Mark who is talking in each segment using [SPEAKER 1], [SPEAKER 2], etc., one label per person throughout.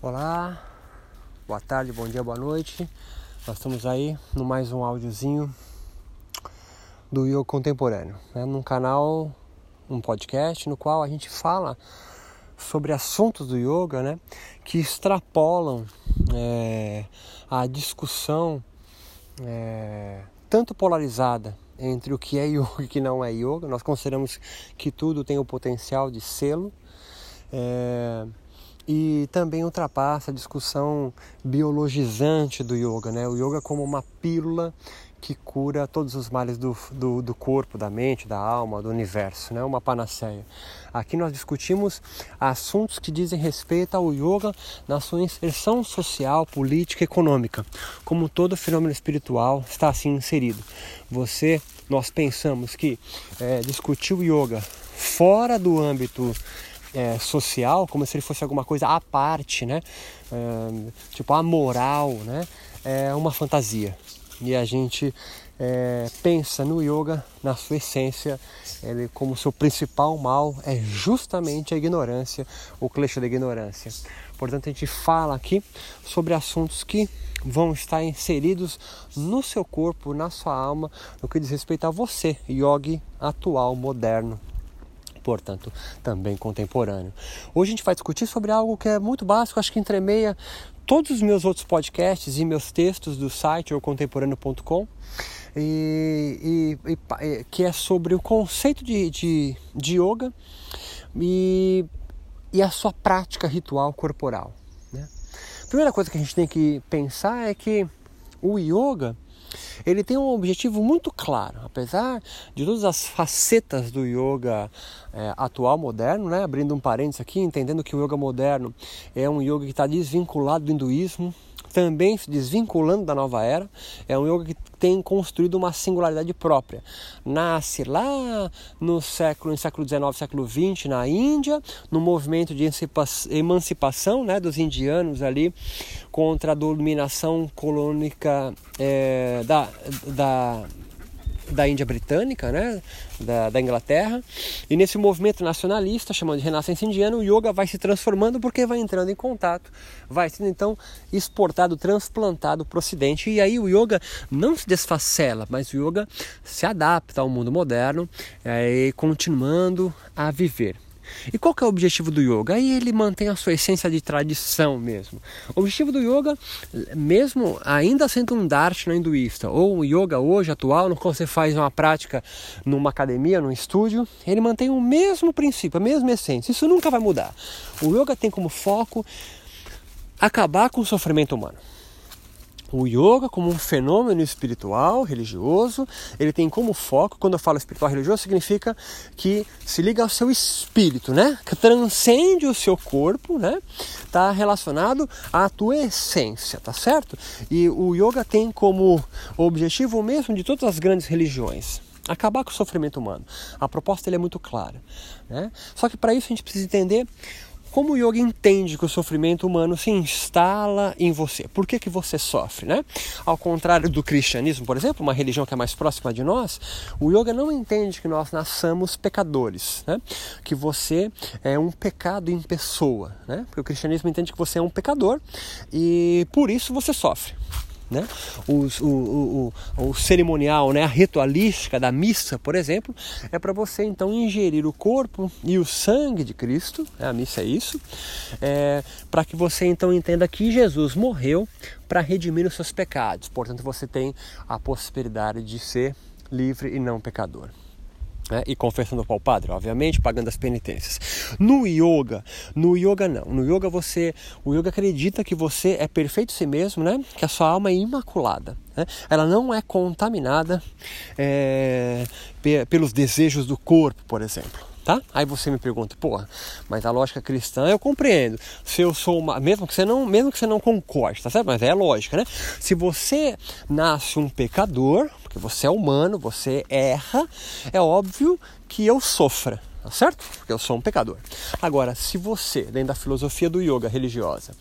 [SPEAKER 1] Olá, boa tarde, bom dia, boa noite. Nós estamos aí no mais um áudiozinho do Yoga Contemporâneo, né? num canal, um podcast no qual a gente fala sobre assuntos do yoga né? que extrapolam é, a discussão é, tanto polarizada entre o que é yoga e o que não é yoga. Nós consideramos que tudo tem o potencial de selo. É, e também ultrapassa a discussão biologizante do yoga, né? O yoga como uma pílula que cura todos os males do, do, do, corpo, da mente, da alma, do universo, né? uma panaceia. Aqui nós discutimos assuntos que dizem respeito ao yoga na sua inserção social, política e econômica. Como todo fenômeno espiritual está assim inserido. Você, nós pensamos que é, discutir o yoga fora do âmbito é, social, como se ele fosse alguma coisa à parte, né? É, tipo a moral, né? É uma fantasia. E a gente é, pensa no yoga, na sua essência, ele como seu principal mal é justamente a ignorância, o clichê da ignorância. Portanto, a gente fala aqui sobre assuntos que vão estar inseridos no seu corpo, na sua alma, no que diz respeito a você, yogi atual, moderno portanto, também contemporâneo. Hoje a gente vai discutir sobre algo que é muito básico, acho que entremeia todos os meus outros podcasts e meus textos do site oucontemporâneo.com e, e, e, que é sobre o conceito de, de, de yoga e, e a sua prática ritual corporal. Né? A primeira coisa que a gente tem que pensar é que o yoga ele tem um objetivo muito claro, apesar de todas as facetas do yoga é, atual, moderno, né? abrindo um parênteses aqui, entendendo que o yoga moderno é um yoga que está desvinculado do hinduísmo, também se desvinculando da nova era, é um yoga que tem construído uma singularidade própria. Nasce lá no século, século XIX, século XX, na Índia, no movimento de emancipação né, dos indianos ali contra a dominação colônica é, da, da da Índia Britânica, né, da, da, Inglaterra. E nesse movimento nacionalista, chamado de Renascença Indiana, o yoga vai se transformando porque vai entrando em contato, vai sendo então exportado, transplantado para o Ocidente. E aí o yoga não se desfacela, mas o yoga se adapta ao mundo moderno, é, continuando a viver. E qual que é o objetivo do yoga? Aí ele mantém a sua essência de tradição mesmo. O objetivo do yoga, mesmo ainda sendo um darshana hinduísta, ou um yoga hoje atual, no qual você faz uma prática numa academia, num estúdio, ele mantém o mesmo princípio, a mesma essência. Isso nunca vai mudar. O yoga tem como foco acabar com o sofrimento humano o yoga como um fenômeno espiritual, religioso, ele tem como foco, quando eu falo espiritual religioso, significa que se liga ao seu espírito, né? Que transcende o seu corpo, né? Está relacionado à tua essência, tá certo? E o yoga tem como objetivo o mesmo de todas as grandes religiões, acabar com o sofrimento humano. A proposta é muito clara, né? Só que para isso a gente precisa entender como o yoga entende que o sofrimento humano se instala em você? Por que, que você sofre, né? Ao contrário do cristianismo, por exemplo, uma religião que é mais próxima de nós, o yoga não entende que nós nasçamos pecadores, né? Que você é um pecado em pessoa, né? Porque o cristianismo entende que você é um pecador e por isso você sofre. Né? Os, o, o, o, o, cerimonial, né? a ritualística da missa, por exemplo, é para você então ingerir o corpo e o sangue de Cristo, né? a missa é isso, é, para que você então entenda que Jesus morreu para redimir os seus pecados, portanto você tem a possibilidade de ser livre e não pecador né? e confessando para o padre, obviamente, pagando as penitências. No yoga, no yoga não. No yoga você, o yoga acredita que você é perfeito em si mesmo, né? Que a sua alma é imaculada. Né? Ela não é contaminada é, pelos desejos do corpo, por exemplo. Tá? Aí você me pergunta, pô, mas a lógica cristã eu compreendo. Se eu sou uma, mesmo que você não, mesmo que você não concorde, tá certo? Mas é lógica, né? Se você nasce um pecador, porque você é humano, você erra, é óbvio que eu sofra, tá certo? Porque eu sou um pecador. Agora, se você, dentro da filosofia do yoga religiosa,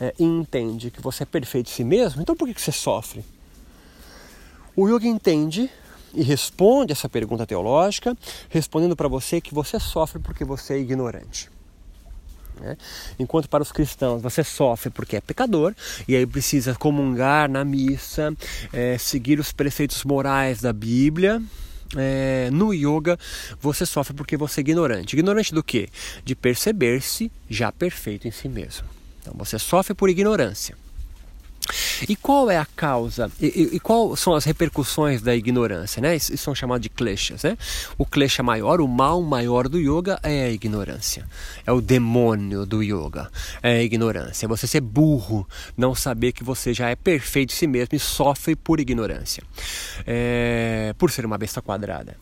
[SPEAKER 1] é, entende que você é perfeito em si mesmo, então por que, que você sofre? O yoga entende e responde essa pergunta teológica, respondendo para você que você sofre porque você é ignorante. Né? Enquanto para os cristãos você sofre porque é pecador e aí precisa comungar na missa, é, seguir os preceitos morais da Bíblia. É, no yoga você sofre porque você é ignorante. Ignorante do que? De perceber-se já perfeito em si mesmo. Então você sofre por ignorância. E qual é a causa? E, e, e qual são as repercussões da ignorância? Né? Isso são chamados de kleshas. Né? O klesha maior, o mal maior do yoga é a ignorância. É o demônio do yoga. É a ignorância. É você ser burro, não saber que você já é perfeito em si mesmo e sofre por ignorância. É, por ser uma besta quadrada.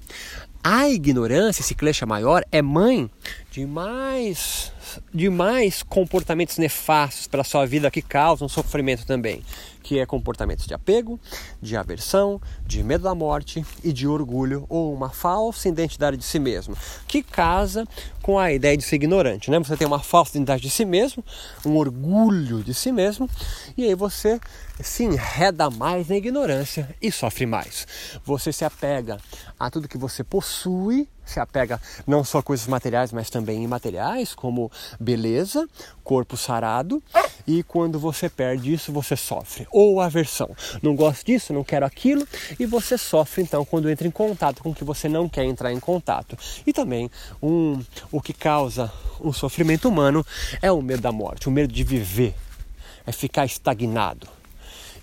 [SPEAKER 1] A ignorância, esse klesha maior, é mãe de mais de mais comportamentos nefastos para a sua vida que causam sofrimento também, que é comportamentos de apego, de aversão, de medo da morte e de orgulho ou uma falsa identidade de si mesmo, que casa com a ideia de ser ignorante, né? Você tem uma falsa identidade de si mesmo, um orgulho de si mesmo, e aí você se enreda mais na ignorância e sofre mais. Você se apega a tudo que você possui se apega não só a coisas materiais, mas também imateriais, como beleza, corpo sarado, e quando você perde isso, você sofre. Ou aversão. Não gosto disso, não quero aquilo, e você sofre então quando entra em contato com o que você não quer entrar em contato. E também um, o que causa um sofrimento humano é o medo da morte, o medo de viver, é ficar estagnado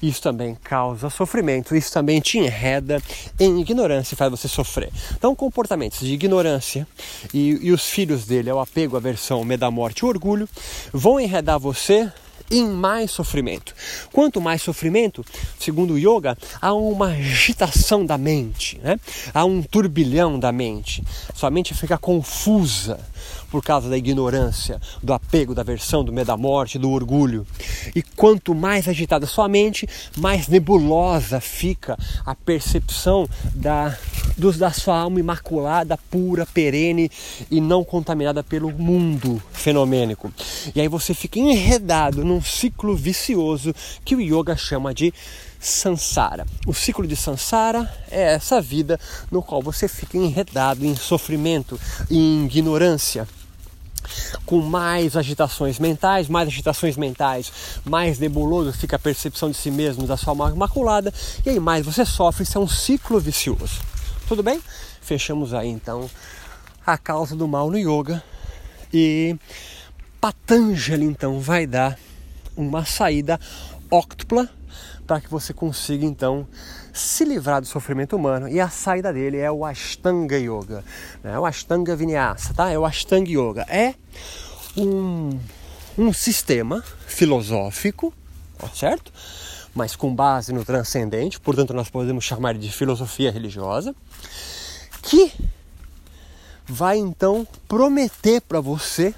[SPEAKER 1] isso também causa sofrimento, isso também te enreda em ignorância e faz você sofrer. Então, comportamentos de ignorância e, e os filhos dele, é o apego, aversão, medo da morte e orgulho, vão enredar você em mais sofrimento. Quanto mais sofrimento, segundo o yoga, há uma agitação da mente, né? há um turbilhão da mente. Sua mente fica confusa por causa da ignorância, do apego, da aversão, do medo da morte, do orgulho. E quanto mais agitada sua mente, mais nebulosa fica a percepção da, dos, da sua alma imaculada, pura, perene e não contaminada pelo mundo fenomênico. E aí você fica enredado num ciclo vicioso que o yoga chama de Sansara. O ciclo de Sansara é essa vida no qual você fica enredado em sofrimento, em ignorância com mais agitações mentais, mais agitações mentais, mais nebuloso fica a percepção de si mesmo, da sua alma imaculada, e aí mais você sofre, isso é um ciclo vicioso. Tudo bem? Fechamos aí então a causa do mal no yoga e Patanjali então vai dar uma saída óctupla para que você consiga então se livrar do sofrimento humano e a saída dele é o Ashtanga Yoga, né? o Ashtanga Vinyasa, tá? É o Ashtanga Yoga, é um, um sistema filosófico, tá certo? Mas com base no transcendente, portanto nós podemos chamar de filosofia religiosa, que vai então prometer para você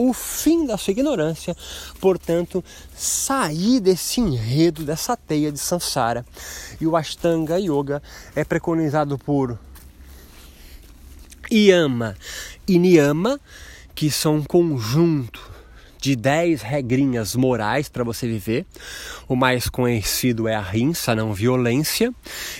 [SPEAKER 1] o fim da sua ignorância, portanto, sair desse enredo, dessa teia de samsara. E o Ashtanga Yoga é preconizado por Yama e Niyama, que são um conjunto de 10 regrinhas morais para você viver. O mais conhecido é a rinça, não violência.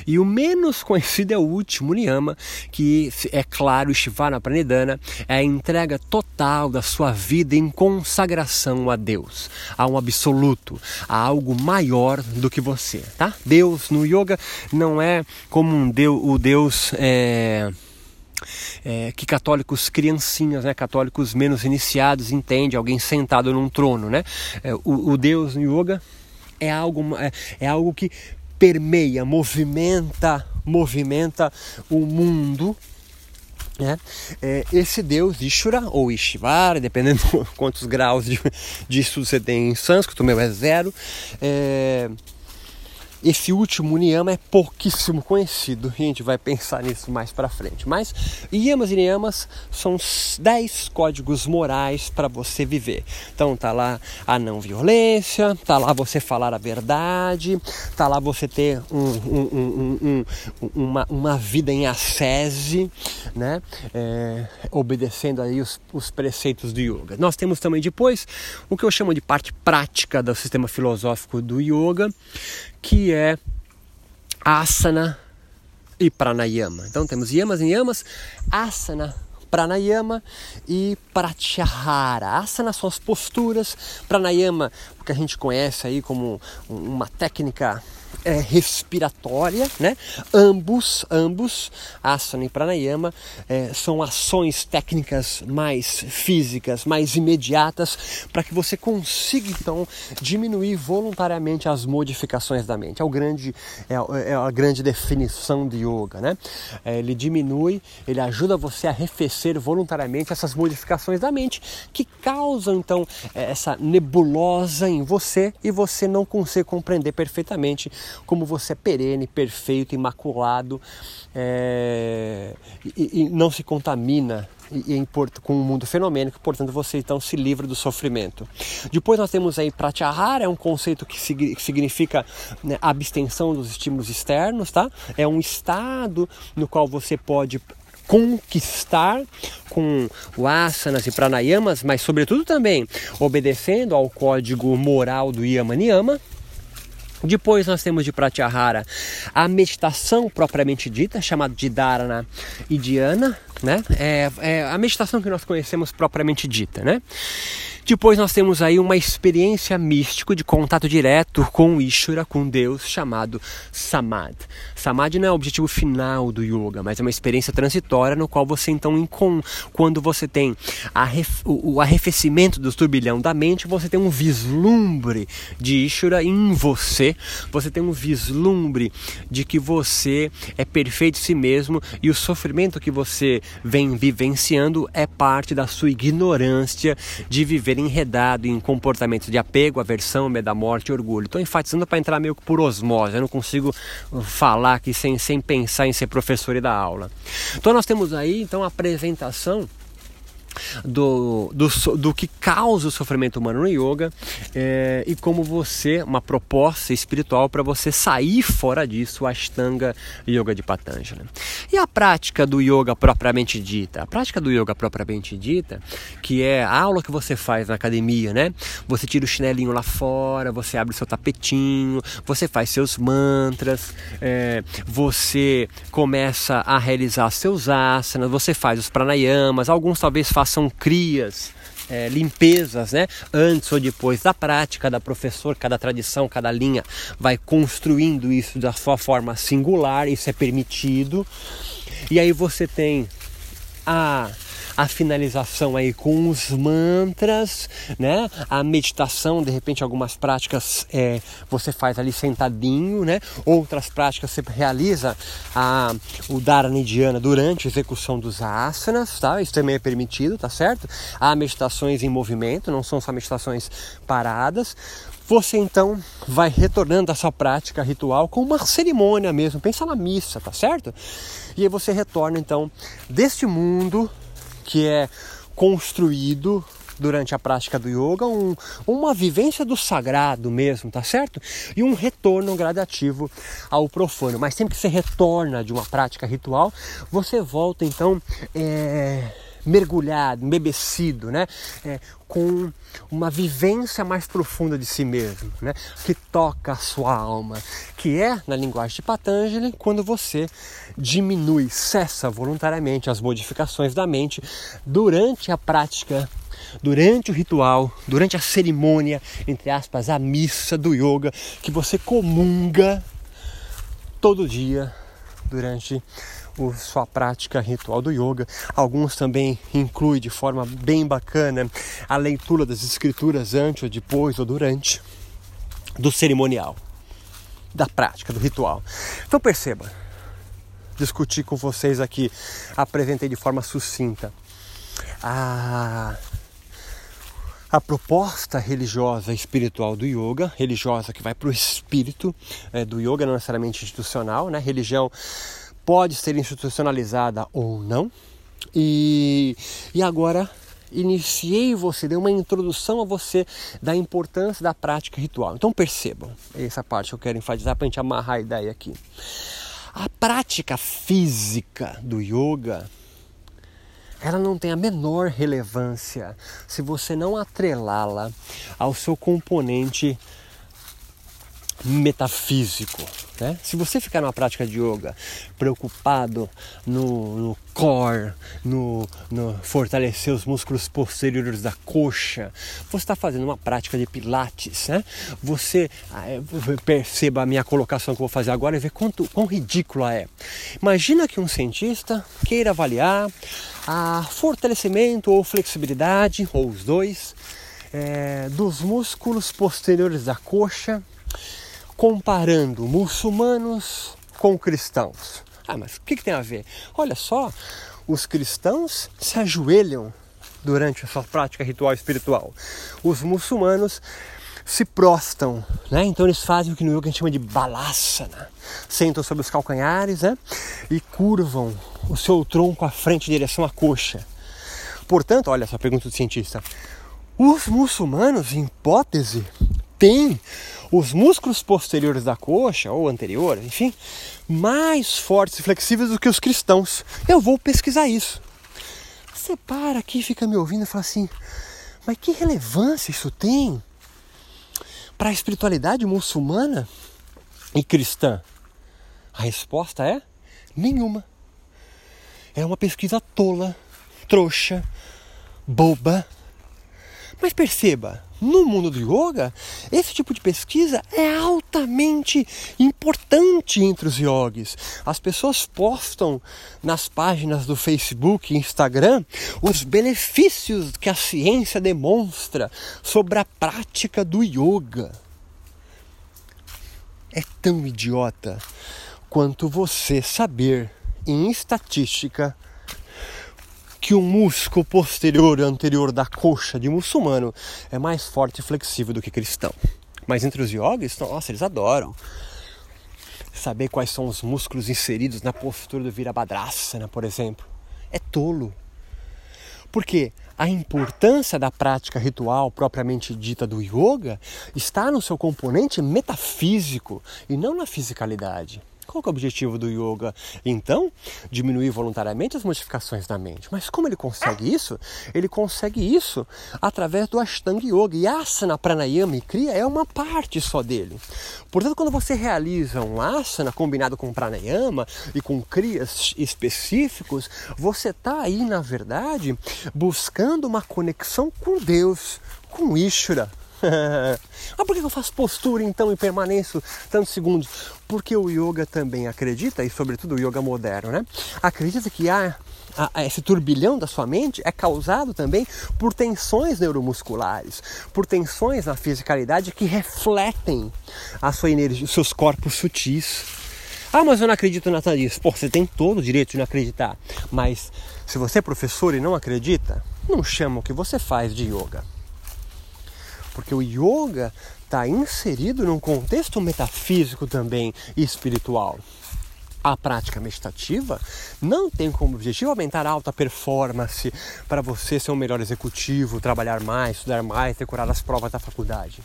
[SPEAKER 1] E o menos conhecido é o último, Niyama, que é claro, Shivana Pranidhana, é a entrega total da sua vida em consagração a Deus, a um absoluto, a algo maior do que você, tá? Deus no yoga não é como um Deus, o Deus é é, que católicos criancinhas, né, católicos menos iniciados entendem, alguém sentado num trono, né? É, o, o, Deus no yoga é algo, é, é algo que permeia, movimenta, movimenta o mundo é, é, esse deus Ishvara ou Ishvara, dependendo quantos graus de, de estudo você tem em sânscrito, o meu é zero, é, esse último Niyama é pouquíssimo conhecido a gente vai pensar nisso mais para frente. Mas Yamas e Niyamas são 10 códigos morais para você viver. Então tá lá a não violência, tá lá você falar a verdade, tá lá você ter um, um, um, uma, uma vida em ascese, né? É, obedecendo aí os, os preceitos do yoga. Nós temos também depois o que eu chamo de parte prática do sistema filosófico do yoga, que é asana e pranayama. Então temos yamas e yamas, asana pranayama e pratyahara. Asana são as posturas, pranayama, o que a gente conhece aí como uma técnica é, respiratória, né? Ambos, ambos, asana e pranayama, é, são ações técnicas mais físicas, mais imediatas, para que você consiga então diminuir voluntariamente as modificações da mente. É o grande, é, é a grande definição de yoga, né? É, ele diminui, ele ajuda você a arrefecer voluntariamente essas modificações da mente que causam então essa nebulosa em você e você não consegue compreender perfeitamente como você é perene, perfeito, imaculado é, e, e, não se contamina e, e, com o mundo fenomênico, portanto você então se livra do sofrimento. Depois nós temos aí pratyahara, é um conceito que significa né, abstenção dos estímulos externos, tá? É um estado no qual você pode conquistar com o asanas e pranayamas, mas sobretudo também obedecendo ao código moral do yama niyama, depois nós temos de Pratyahara a meditação propriamente dita, chamada de Dharana e Dhyana, né? É, é a meditação que nós conhecemos propriamente dita, né? Depois nós temos aí uma experiência mística de contato direto com Ishvara, com Deus, chamado Samadhi. Samadhi não é o objetivo final do yoga, mas é uma experiência transitória no qual você então, quando você tem o arrefecimento do turbilhão da mente, você tem um vislumbre de Ishvara em você, você tem um vislumbre de que você é perfeito em si mesmo e o sofrimento que você vem vivenciando é parte da sua ignorância de viver enredado em comportamentos de apego, aversão, medo da morte orgulho. Estou enfatizando para entrar meio que por osmose, eu não consigo falar aqui sem, sem pensar em ser professor e dar aula. Então nós temos aí então a apresentação do, do, do que causa o sofrimento humano no yoga é, e como você, uma proposta espiritual para você sair fora disso, Ashtanga Yoga de Patanjali. E a prática do yoga propriamente dita? A prática do yoga propriamente dita, que é a aula que você faz na academia, né? Você tira o chinelinho lá fora, você abre o seu tapetinho, você faz seus mantras, é, você começa a realizar seus asanas, você faz os pranayamas, alguns talvez façam crias, é, limpezas, né? Antes ou depois da prática, cada professor, cada tradição, cada linha vai construindo isso da sua forma singular, isso é permitido. E aí você tem a a finalização aí com os mantras, né? A meditação, de repente algumas práticas é, você faz ali sentadinho, né? Outras práticas você realiza a, o Dharana Dhyana durante a execução dos asanas, tá? Isso também é permitido, tá certo? Há meditações em movimento, não são só meditações paradas você então vai retornando a sua prática ritual com uma cerimônia mesmo, pensa na missa, tá certo? E aí você retorna então deste mundo que é construído durante a prática do yoga, um, uma vivência do sagrado mesmo, tá certo? E um retorno gradativo ao profano. Mas sempre que você retorna de uma prática ritual, você volta então. É mergulhado, embebecido, né? É, com uma vivência mais profunda de si mesmo, né? Que toca a sua alma, que é, na linguagem de Patanjali, quando você diminui, cessa voluntariamente as modificações da mente durante a prática durante o ritual, durante a cerimônia, entre aspas, a missa do yoga, que você comunga todo dia durante o, sua prática ritual do yoga. Alguns também incluem de forma bem bacana a leitura das escrituras antes ou depois ou durante do cerimonial, da prática, do ritual. Então perceba, discuti com vocês aqui, apresentei de forma sucinta a a proposta religiosa espiritual do yoga, religiosa que vai para o espírito é, do yoga, não necessariamente institucional, né? Religião pode ser institucionalizada ou não. E, e agora iniciei você, dei uma introdução a você da importância da prática ritual. Então percebam, essa parte que eu quero enfatizar para a gente amarrar a ideia aqui. A prática física do yoga, ela não tem a menor relevância se você não atrelá-la ao seu componente metafísico, Né? Se você ficar numa prática de yoga preocupado no, no core, no, no, fortalecer os músculos posteriores da coxa, você está fazendo uma prática de pilates. Né? Você ah, é, perceba a minha colocação que eu vou fazer agora e ver quanto, quão ridícula é. Imagina que um cientista queira avaliar a fortalecimento ou flexibilidade, ou os dois, é, dos músculos posteriores da coxa comparando muçulmanos com cristãos. Ah, mas o que, que tem a ver? Olha só, os cristãos se ajoelham durante a sua prática ritual espiritual. Os muçulmanos se prostam, né? Então eles fazem o que no yoga a gente chama de balasana. Sentam sobre os calcanhares, né? E curvam o seu tronco à frente em direção à coxa. Portanto, olha essa pergunta do cientista. Os muçulmanos, em hipótese, têm os músculos posteriores da coxa, ou anteriores, enfim, mais fortes e flexíveis do que os cristãos. Eu vou pesquisar isso. Você para aqui, fica me ouvindo e fala assim: mas que relevância isso tem para a espiritualidade muçulmana e cristã? A resposta é nenhuma. É uma pesquisa tola, trouxa, boba. Mas perceba, no mundo do yoga, esse tipo de pesquisa é altamente importante entre os yogis. As pessoas postam nas páginas do Facebook e Instagram os benefícios que a ciência demonstra sobre a prática do yoga. É tão idiota quanto você saber em estatística que o músculo posterior e anterior da coxa de muçulmano é mais forte e flexível do que cristão. Mas entre os yogis, nossa, eles adoram saber quais são os músculos inseridos na postura do Virabhadrasana, por exemplo. É tolo. Porque a importância da prática ritual propriamente dita do yoga está no seu componente metafísico e não na fisicalidade. Qual é o objetivo do yoga? Então, diminuir voluntariamente as modificações da mente. Mas como ele consegue isso? Ele consegue isso através do Ashtanga Yoga. E asana, pranayama e kriya é uma parte só dele. Portanto, quando você realiza um asana combinado com pranayama e com kriyas específicos, você está aí, na verdade, buscando uma conexão com Deus, com Ishvara, ah, por que eu faço postura então e permaneço tantos segundos? Porque o yoga também acredita, e sobretudo o yoga moderno, né? Acredita que há esse turbilhão da sua mente é causado também por tensões neuromusculares, por tensões na fisicalidade que refletem a sua energia, os seus corpos sutis. Ah, mas eu não acredito nada disso. Pô, você tem todo o direito de não acreditar. Mas se você é professor e não acredita, não chama o que você faz de yoga porque o yoga está inserido num contexto metafísico também e espiritual. A prática meditativa não tem como objetivo aumentar a alta performance para você ser um melhor executivo, trabalhar mais, estudar mais, decorar as provas da faculdade.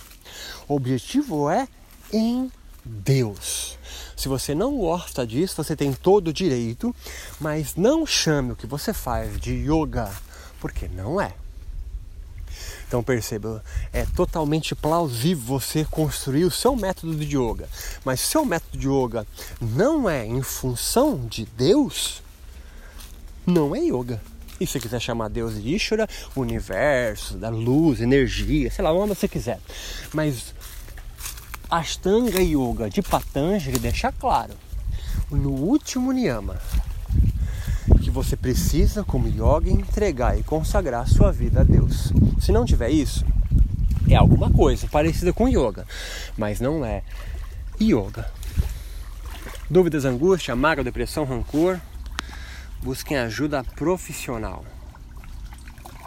[SPEAKER 1] O objetivo é em Deus. Se você não gosta disso, você tem todo o direito, mas não chame o que você faz de yoga, porque não é. Então perceba, é totalmente plausível você construir o seu método de yoga, mas seu método de yoga não é em função de Deus, não é yoga. E se você quiser chamar Deus de Ishvara, universo, da luz, energia, sei lá, onde você quiser. Mas Ashtanga Yoga de Patanjali deixa claro, no último niyama, você precisa, como yoga, entregar e consagrar sua vida a Deus. Se não tiver isso, é alguma coisa parecida com yoga, mas não é yoga. Dúvidas, angústia, mágoa, depressão, rancor, busquem ajuda profissional.